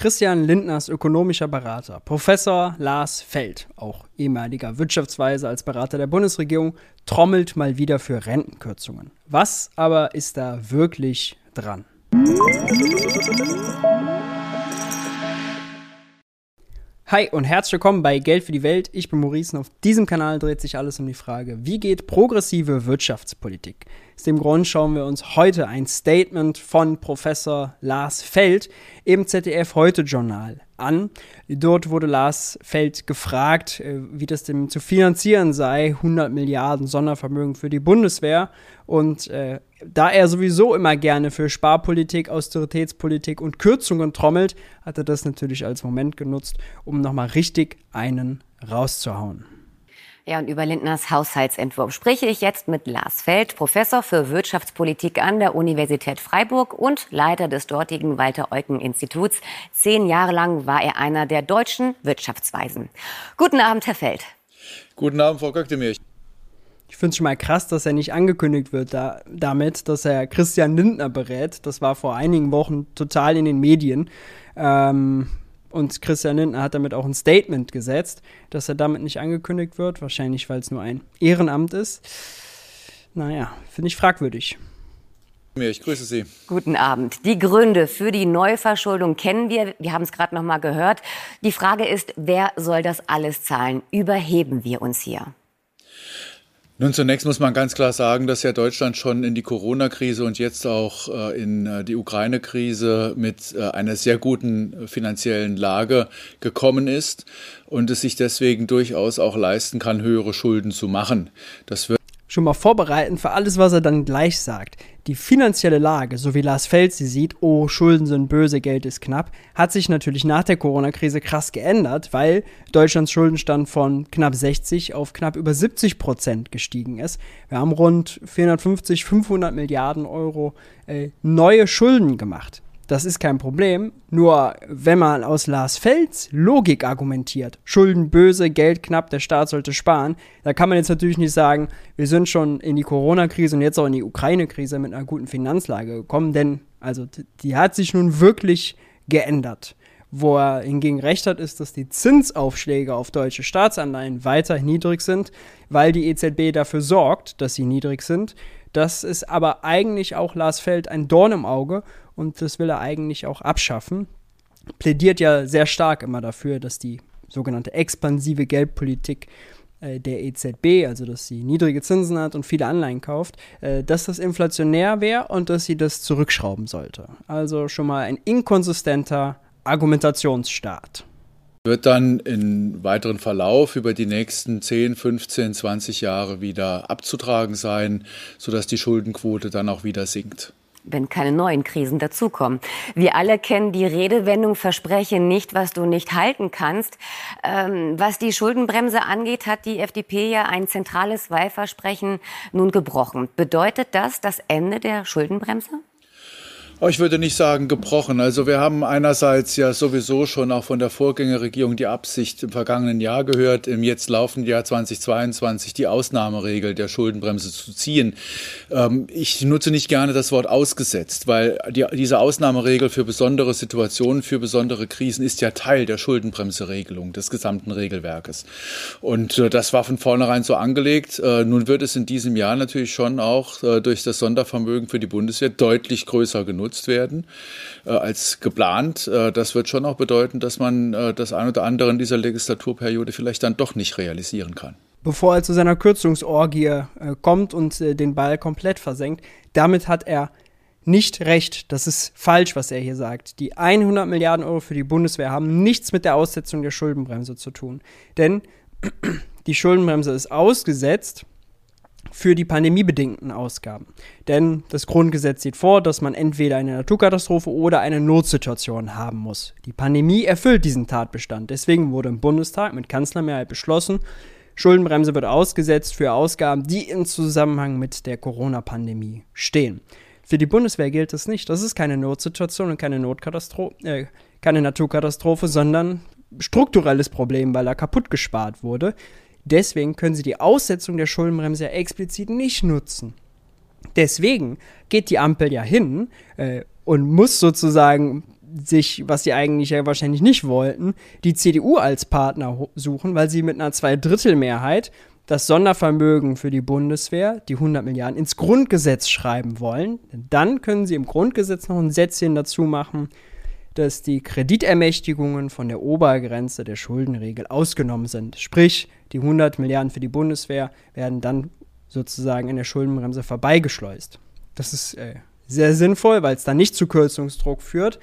Christian Lindners ökonomischer Berater, Professor Lars Feld, auch ehemaliger Wirtschaftsweise als Berater der Bundesregierung, trommelt mal wieder für Rentenkürzungen. Was aber ist da wirklich dran? Hi und herzlich willkommen bei Geld für die Welt. Ich bin Maurice und auf diesem Kanal dreht sich alles um die Frage, wie geht progressive Wirtschaftspolitik? Aus dem Grund schauen wir uns heute ein Statement von Professor Lars Feld im ZDF Heute Journal an. Dort wurde Lars Feld gefragt, äh, wie das denn zu finanzieren sei, 100 Milliarden Sondervermögen für die Bundeswehr. Und äh, da er sowieso immer gerne für Sparpolitik, Austeritätspolitik und Kürzungen trommelt, hat er das natürlich als Moment genutzt, um nochmal richtig einen rauszuhauen. Ja, und über Lindners Haushaltsentwurf spreche ich jetzt mit Lars Feld, Professor für Wirtschaftspolitik an der Universität Freiburg und Leiter des dortigen Walter-Eucken-Instituts. Zehn Jahre lang war er einer der deutschen Wirtschaftsweisen. Guten Abend, Herr Feld. Guten Abend, Frau Köktemir. Ich finde es schon mal krass, dass er nicht angekündigt wird da, damit, dass er Christian Lindner berät. Das war vor einigen Wochen total in den Medien. Ähm, und Christian Lindner hat damit auch ein Statement gesetzt, dass er damit nicht angekündigt wird. Wahrscheinlich, weil es nur ein Ehrenamt ist. Naja, finde ich fragwürdig. Ich grüße Sie. Guten Abend. Die Gründe für die Neuverschuldung kennen wir. Wir haben es gerade noch mal gehört. Die Frage ist, wer soll das alles zahlen? Überheben wir uns hier? Nun, zunächst muss man ganz klar sagen, dass ja Deutschland schon in die Corona-Krise und jetzt auch äh, in äh, die Ukraine-Krise mit äh, einer sehr guten finanziellen Lage gekommen ist und es sich deswegen durchaus auch leisten kann, höhere Schulden zu machen. Das wird schon mal vorbereiten für alles, was er dann gleich sagt. Die finanzielle Lage, so wie Lars Feld sie sieht, oh, Schulden sind böse, Geld ist knapp, hat sich natürlich nach der Corona-Krise krass geändert, weil Deutschlands Schuldenstand von knapp 60 auf knapp über 70 Prozent gestiegen ist. Wir haben rund 450, 500 Milliarden Euro äh, neue Schulden gemacht. Das ist kein Problem. Nur wenn man aus Lars Fels Logik argumentiert, Schulden böse, Geld knapp, der Staat sollte sparen, da kann man jetzt natürlich nicht sagen, wir sind schon in die Corona-Krise und jetzt auch in die Ukraine-Krise mit einer guten Finanzlage gekommen, denn also die hat sich nun wirklich geändert. Wo er hingegen recht hat, ist, dass die Zinsaufschläge auf deutsche Staatsanleihen weiter niedrig sind, weil die EZB dafür sorgt, dass sie niedrig sind. Das ist aber eigentlich auch Lars Feld ein Dorn im Auge und das will er eigentlich auch abschaffen. Plädiert ja sehr stark immer dafür, dass die sogenannte expansive Geldpolitik äh, der EZB, also dass sie niedrige Zinsen hat und viele Anleihen kauft, äh, dass das inflationär wäre und dass sie das zurückschrauben sollte. Also schon mal ein inkonsistenter Argumentationsstaat wird dann im weiteren Verlauf über die nächsten 10, 15, 20 Jahre wieder abzutragen sein, sodass die Schuldenquote dann auch wieder sinkt wenn keine neuen Krisen dazukommen. Wir alle kennen die Redewendung, verspreche nicht, was du nicht halten kannst. Ähm, was die Schuldenbremse angeht, hat die FDP ja ein zentrales Wahlversprechen nun gebrochen. Bedeutet das das Ende der Schuldenbremse? Ich würde nicht sagen gebrochen. Also wir haben einerseits ja sowieso schon auch von der Vorgängerregierung die Absicht im vergangenen Jahr gehört, im jetzt laufenden Jahr 2022 die Ausnahmeregel der Schuldenbremse zu ziehen. Ähm, ich nutze nicht gerne das Wort ausgesetzt, weil die, diese Ausnahmeregel für besondere Situationen, für besondere Krisen ist ja Teil der Schuldenbremseregelung des gesamten Regelwerkes. Und äh, das war von vornherein so angelegt. Äh, nun wird es in diesem Jahr natürlich schon auch äh, durch das Sondervermögen für die Bundeswehr deutlich größer genutzt genutzt werden äh, als geplant. Äh, das wird schon auch bedeuten, dass man äh, das ein oder andere in dieser Legislaturperiode vielleicht dann doch nicht realisieren kann. Bevor er zu seiner Kürzungsorgie äh, kommt und äh, den Ball komplett versenkt, damit hat er nicht recht. Das ist falsch, was er hier sagt. Die 100 Milliarden Euro für die Bundeswehr haben nichts mit der Aussetzung der Schuldenbremse zu tun. Denn die Schuldenbremse ist ausgesetzt für die pandemiebedingten Ausgaben. Denn das Grundgesetz sieht vor, dass man entweder eine Naturkatastrophe oder eine Notsituation haben muss. Die Pandemie erfüllt diesen Tatbestand. Deswegen wurde im Bundestag mit Kanzlermehrheit beschlossen, Schuldenbremse wird ausgesetzt für Ausgaben, die im Zusammenhang mit der Corona-Pandemie stehen. Für die Bundeswehr gilt das nicht. Das ist keine Notsituation und keine Notkatastrophe, äh, keine Naturkatastrophe, sondern strukturelles Problem, weil da kaputt gespart wurde. Deswegen können sie die Aussetzung der Schuldenbremse ja explizit nicht nutzen. Deswegen geht die Ampel ja hin äh, und muss sozusagen sich, was sie eigentlich ja wahrscheinlich nicht wollten, die CDU als Partner suchen, weil sie mit einer Zweidrittelmehrheit das Sondervermögen für die Bundeswehr, die 100 Milliarden, ins Grundgesetz schreiben wollen. Dann können sie im Grundgesetz noch ein Sätzchen dazu machen, dass die Kreditermächtigungen von der Obergrenze der Schuldenregel ausgenommen sind. Sprich, die 100 Milliarden für die Bundeswehr werden dann sozusagen in der Schuldenbremse vorbeigeschleust. Das ist äh, sehr sinnvoll, weil es dann nicht zu Kürzungsdruck führt.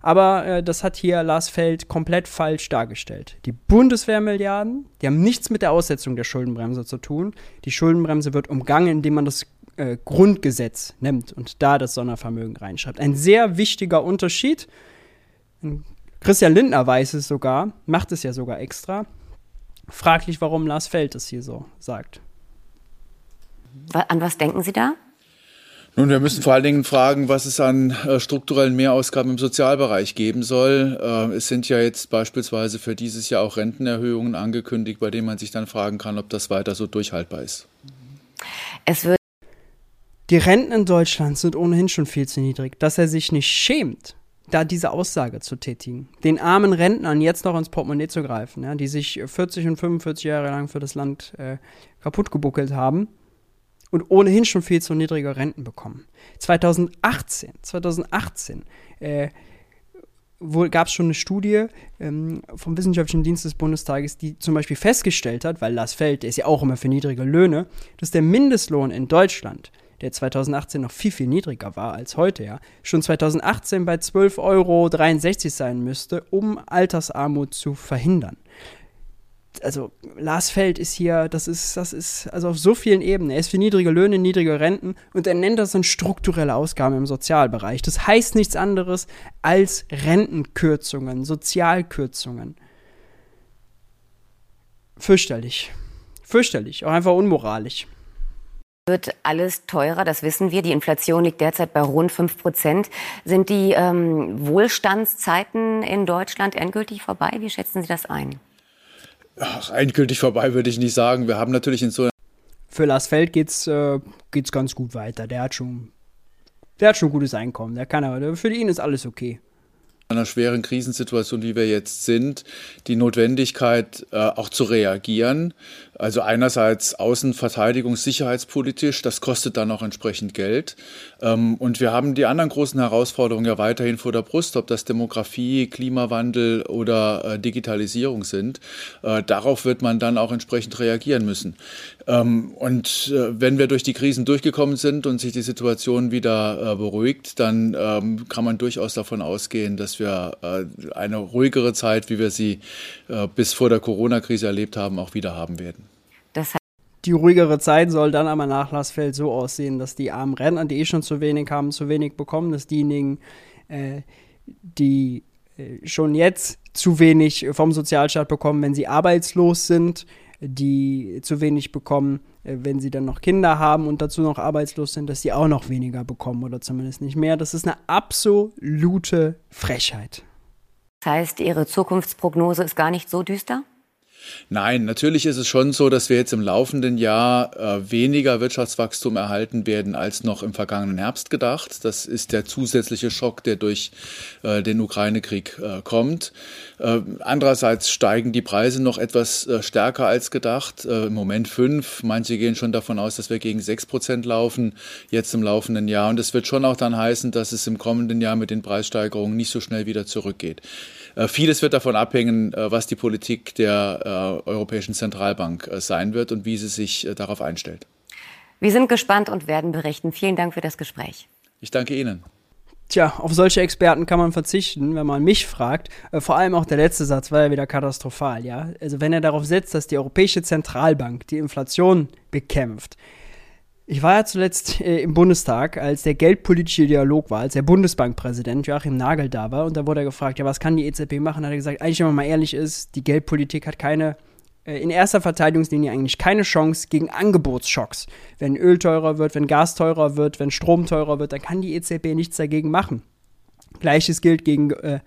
Aber äh, das hat hier Lars Feld komplett falsch dargestellt. Die Bundeswehrmilliarden, die haben nichts mit der Aussetzung der Schuldenbremse zu tun. Die Schuldenbremse wird umgangen, indem man das äh, Grundgesetz nimmt und da das Sondervermögen reinschreibt. Ein sehr wichtiger Unterschied. Christian Lindner weiß es sogar, macht es ja sogar extra. Fraglich, warum Lars Feld es hier so sagt. An was denken Sie da? Nun, wir müssen vor allen Dingen fragen, was es an äh, strukturellen Mehrausgaben im Sozialbereich geben soll. Äh, es sind ja jetzt beispielsweise für dieses Jahr auch Rentenerhöhungen angekündigt, bei denen man sich dann fragen kann, ob das weiter so durchhaltbar ist. Es wird die Renten in Deutschland sind ohnehin schon viel zu niedrig, dass er sich nicht schämt, da diese Aussage zu tätigen, den armen Rentnern jetzt noch ins Portemonnaie zu greifen, ja, die sich 40 und 45 Jahre lang für das Land äh, kaputt gebuckelt haben und ohnehin schon viel zu niedrige Renten bekommen. 2018, 2018 äh, gab es schon eine Studie ähm, vom Wissenschaftlichen Dienst des Bundestages, die zum Beispiel festgestellt hat, weil Lars Feld, der ist ja auch immer für niedrige Löhne, dass der Mindestlohn in Deutschland, der 2018 noch viel, viel niedriger war als heute, ja, schon 2018 bei 12,63 Euro sein müsste, um Altersarmut zu verhindern also Lars Feld ist hier, das ist, das ist, also auf so vielen Ebenen. Er ist für niedrige Löhne, niedrige Renten und er nennt das dann strukturelle Ausgaben im Sozialbereich. Das heißt nichts anderes als Rentenkürzungen, Sozialkürzungen. Fürchterlich. Fürchterlich, auch einfach unmoralisch wird alles teurer, das wissen wir. Die Inflation liegt derzeit bei rund 5 Prozent. Sind die ähm, Wohlstandszeiten in Deutschland endgültig vorbei? Wie schätzen Sie das ein? Ach, endgültig vorbei würde ich nicht sagen. Wir haben natürlich in so Für Lars Feld geht's, äh, geht's ganz gut weiter. Der hat schon, der hat schon gutes Einkommen. Der kann aber, für ihn ist alles okay einer schweren Krisensituation, wie wir jetzt sind, die Notwendigkeit, äh, auch zu reagieren. Also einerseits außenverteidigungs-, sicherheitspolitisch, das kostet dann auch entsprechend Geld. Ähm, und wir haben die anderen großen Herausforderungen ja weiterhin vor der Brust, ob das Demografie, Klimawandel oder äh, Digitalisierung sind. Äh, darauf wird man dann auch entsprechend reagieren müssen. Ähm, und äh, wenn wir durch die Krisen durchgekommen sind und sich die Situation wieder äh, beruhigt, dann ähm, kann man durchaus davon ausgehen, dass wir äh, eine ruhigere Zeit, wie wir sie bis vor der Corona-Krise erlebt haben, auch wieder haben werden. die ruhigere Zeit soll dann aber nach Lassfeld so aussehen, dass die armen Rentner, die eh schon zu wenig haben, zu wenig bekommen, dass diejenigen, die schon jetzt zu wenig vom Sozialstaat bekommen, wenn sie arbeitslos sind, die zu wenig bekommen, äh, wenn sie dann noch Kinder haben und dazu noch arbeitslos sind, dass sie auch noch weniger bekommen oder zumindest nicht mehr. Das ist eine absolute Frechheit. Das heißt, Ihre Zukunftsprognose ist gar nicht so düster? Nein, natürlich ist es schon so, dass wir jetzt im laufenden Jahr äh, weniger Wirtschaftswachstum erhalten werden als noch im vergangenen Herbst gedacht. Das ist der zusätzliche Schock, der durch äh, den Ukraine-Krieg äh, kommt. Äh, andererseits steigen die Preise noch etwas äh, stärker als gedacht. Äh, Im Moment fünf. Manche gehen schon davon aus, dass wir gegen sechs Prozent laufen jetzt im laufenden Jahr. Und es wird schon auch dann heißen, dass es im kommenden Jahr mit den Preissteigerungen nicht so schnell wieder zurückgeht. Vieles wird davon abhängen, was die Politik der Europäischen Zentralbank sein wird und wie sie sich darauf einstellt. Wir sind gespannt und werden berichten. Vielen Dank für das Gespräch. Ich danke Ihnen. Tja, auf solche Experten kann man verzichten, wenn man mich fragt. Äh, vor allem auch der letzte Satz war ja wieder katastrophal, ja. Also wenn er darauf setzt, dass die Europäische Zentralbank die Inflation bekämpft. Ich war ja zuletzt äh, im Bundestag, als der geldpolitische Dialog war, als der Bundesbankpräsident Joachim Nagel da war und da wurde er gefragt, ja, was kann die EZB machen? Da hat er gesagt, eigentlich, wenn man mal ehrlich ist, die Geldpolitik hat keine äh, in erster Verteidigungslinie eigentlich keine Chance gegen Angebotsschocks. Wenn Öl teurer wird, wenn Gas teurer wird, wenn Strom teurer wird, dann kann die EZB nichts dagegen machen. Gleiches gilt gegen, äh,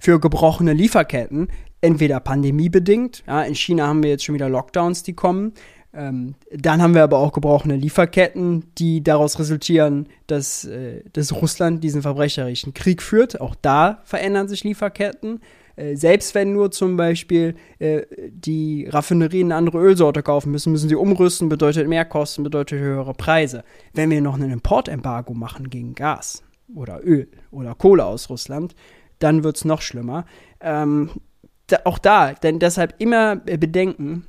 für gebrochene Lieferketten, entweder pandemiebedingt, ja, in China haben wir jetzt schon wieder Lockdowns, die kommen, Ähm, dann haben wir aber auch gebrochene Lieferketten, die daraus resultieren, dass, äh, dass Russland diesen verbrecherischen Krieg führt. Auch da verändern sich Lieferketten. Äh, selbst wenn nur zum Beispiel äh, die Raffinerien eine andere Ölsorte kaufen müssen, müssen sie umrüsten, bedeutet mehr Kosten, bedeutet höhere Preise. Wenn wir noch ein Importembargo machen gegen Gas oder Öl oder Kohle aus Russland, dann wird es noch schlimmer. Ähm, da, auch da, denn deshalb immer bedenken,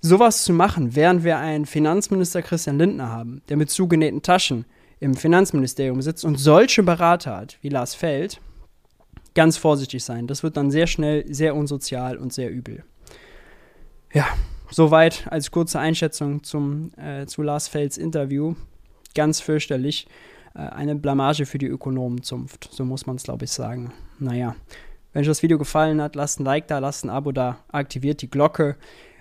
sowas zu machen, während wir einen Finanzminister Christian Lindner haben, der mit zugenähten Taschen im Finanzministerium sitzt und solche Berater hat wie Lars Feld, ganz vorsichtig sein. Das wird dann sehr schnell sehr unsozial und sehr übel. Ja, soweit als kurze Einschätzung zum, äh, zu Lars Felds Interview. Ganz fürchterlich. Äh, eine Blamage für die Ökonomenzunft, so muss man es, glaube ich, sagen. Naja, wenn euch das Video gefallen hat, lasst ein Like da, lasst ein Abo da, aktiviert die Glocke.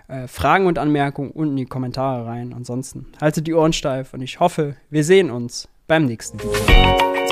Äh, Fragen und Anmerkungen unten in die Kommentare rein. Ansonsten haltet die Ohren steif und ich hoffe, wir sehen uns beim nächsten Video.